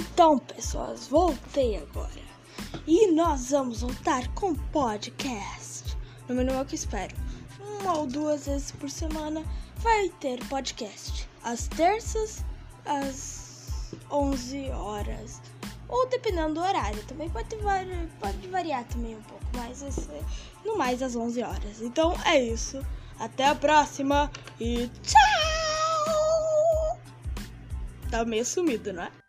Então, pessoas, voltei agora. E nós vamos voltar com podcast. No mínimo é o que espero. Uma ou duas vezes por semana vai ter podcast. Às terças, às 11 horas. Ou dependendo do horário. Também pode, var pode variar também um pouco. Mas no mais às 11 horas. Então é isso. Até a próxima e tchau! Tá meio sumido, não é?